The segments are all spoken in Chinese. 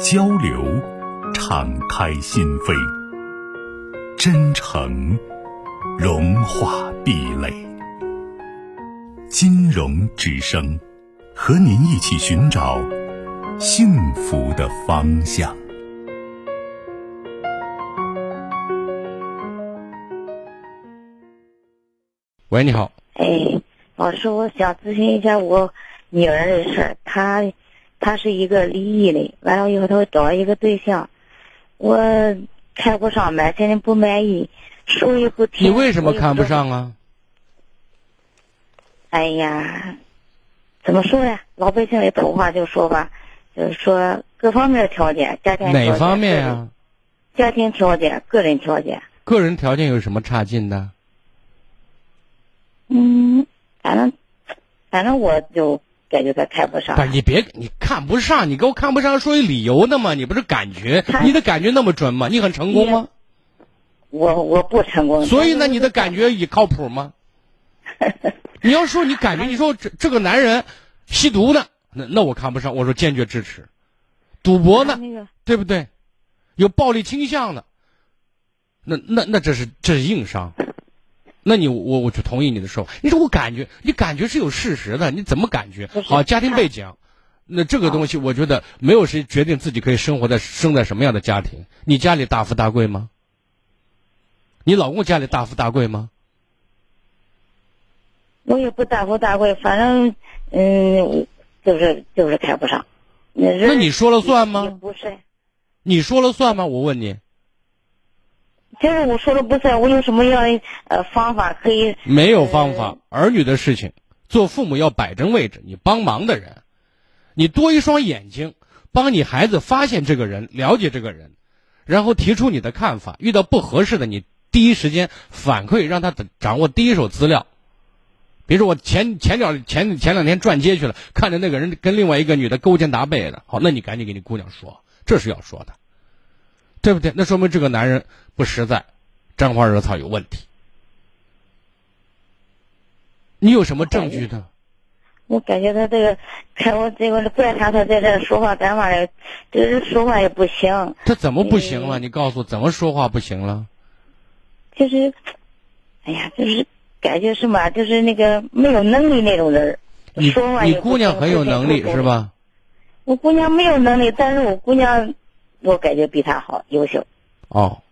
交流，敞开心扉；真诚，融化壁垒。金融之声，和您一起寻找幸福的方向。喂，你好。哎，老师，我想咨询一下我女儿的事儿，她。他是一个离异的，完了以后他找一个对象，我看不上呗，现在不满意，说一不听。你为什么看不上啊？哎呀，怎么说呀？老百姓的土话就说吧，就是说各方面条件，家庭哪方面呀？家庭条件、个人条件。个人条件有什么差劲的？嗯，反正，反正我就。感觉他看不上。不是，你别，你看不上，你给我看不上，说有理由的吗？你不是感觉，你的感觉那么准吗？你很成功吗？我我不成功。所以呢，你的感觉也靠谱吗？你要说你感觉，你说这这个男人吸毒的，那那我看不上，我说坚决支持。赌博呢，对不对？有暴力倾向的，那那那这是这是硬伤。那你我我就同意你的说法。你说我感觉，你感觉是有事实的，你怎么感觉？好，家庭背景，那这个东西，我觉得没有谁决定自己可以生活在生在什么样的家庭。你家里大富大贵吗？你老公家里大富大贵吗？我也不大富大贵，反正嗯，就是就是看不上。那你说了算吗？不是。你说了算吗？我问你。其实我说的不算，我有什么样的呃方法可以？没有方法，儿女的事情，做父母要摆正位置。你帮忙的人，你多一双眼睛，帮你孩子发现这个人，了解这个人，然后提出你的看法。遇到不合适的，你第一时间反馈，让他掌握第一手资料。比如说我前前两前前两天转街去了，看着那个人跟另外一个女的勾肩搭背的，好，那你赶紧给你姑娘说，这是要说的。对不对？那说明这个男人不实在，沾花惹草有问题。你有什么证据呢？我感觉他这个，看我这个观察他在这说话干嘛的，这人说话也不行。他怎么不行了？你告诉我，怎么说话不行了？就是，哎呀，就是感觉什么，就是那个没有能力那种人。你你姑娘很有能力是吧？我姑娘没有能力，但是我姑娘。我感觉比他好，优秀。哦，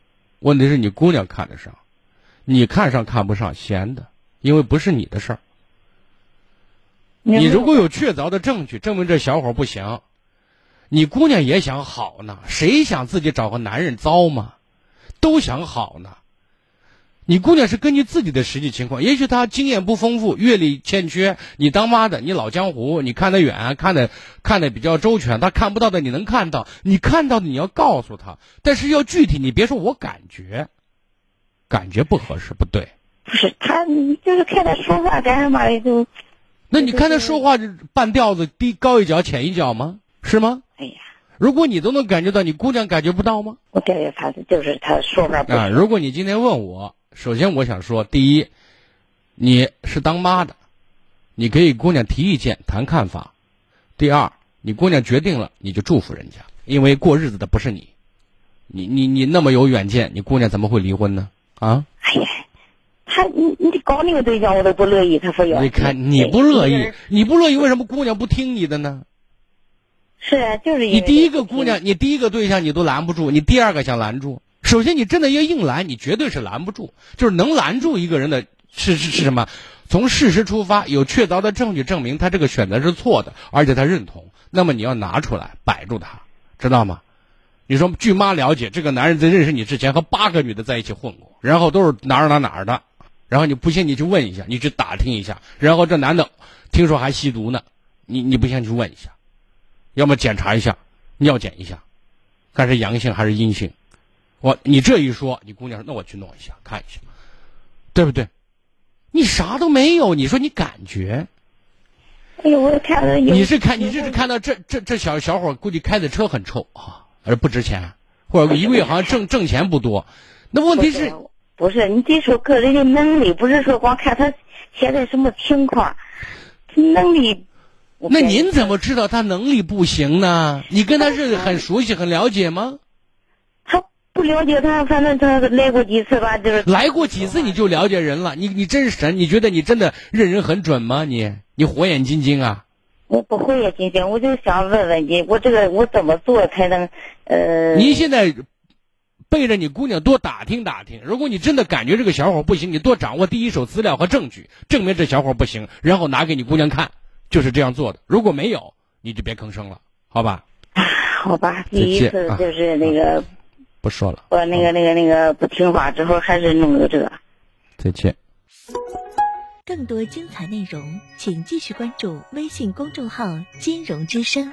问题是你姑娘看得上，你看上看不上，闲的，因为不是你的事儿。你如果有确凿的证据证明这小伙不行，你姑娘也想好呢。谁想自己找个男人糟嘛？都想好呢。你姑娘是根据自己的实际情况，也许她经验不丰富，阅历欠缺。你当妈的，你老江湖，你看得远，看得看得比较周全。她看不到的，你能看到；你看到的，你要告诉她。但是要具体，你别说我感觉，感觉不合适，不对。不是他，就是看他说话干什么的就。那你看他说话就半调子，低高一脚浅一脚吗？是吗？哎呀，如果你都能感觉到，你姑娘感觉不到吗？我感觉他就是他说话不。啊，如果你今天问我。首先，我想说，第一，你是当妈的，你可以姑娘提意见、谈看法；第二，你姑娘决定了，你就祝福人家，因为过日子的不是你，你你你那么有远见，你姑娘怎么会离婚呢？啊？哎呀，他你你搞那个对象，我都不乐意，他非要。你看你不乐意，你不乐意，为什么姑娘不听你的呢？是啊，就是你第一个姑娘，你第一个对象你都拦不住，你第二个想拦住。首先，你真的要硬拦，你绝对是拦不住。就是能拦住一个人的，是是是什么？从事实出发，有确凿的证据证明他这个选择是错的，而且他认同。那么你要拿出来摆住他，知道吗？你说，据妈了解，这个男人在认识你之前和八个女的在一起混过，然后都是哪儿哪儿哪儿的。然后你不信，你去问一下，你去打听一下。然后这男的听说还吸毒呢，你你不信去问一下，要么检查一下，尿检一下。看是阳性还是阴性？我你这一说，你姑娘说那我去弄一下看一下，对不对？你啥都没有，你说你感觉？哎呦，我看到你是看你这是看到这这这小小伙估计开的车很臭啊，而不值钱，或者一个月好像挣挣钱不多。那问题是，不是你得说个人的能力，不是说光看他现在什么情况，能力。那您怎么知道他能力不行呢？你跟他是很熟悉、很了解吗？他不了解他，反正他来过几次吧，就是来过几次你就了解人了。你你真神？你觉得你真的认人很准吗？你你火眼金睛啊？我不火眼金睛，我就想问问你，我这个我怎么做才能呃？您现在背着你姑娘多打听打听，如果你真的感觉这个小伙不行，你多掌握第一手资料和证据，证明这小伙不行，然后拿给你姑娘看。就是这样做的，如果没有，你就别吭声了，好吧？好吧，第一次就是那个，不说了。我那个那个那个不听话之后，还是弄个这个。再见。更多精彩内容，请继续关注微信公众号“金融之声”。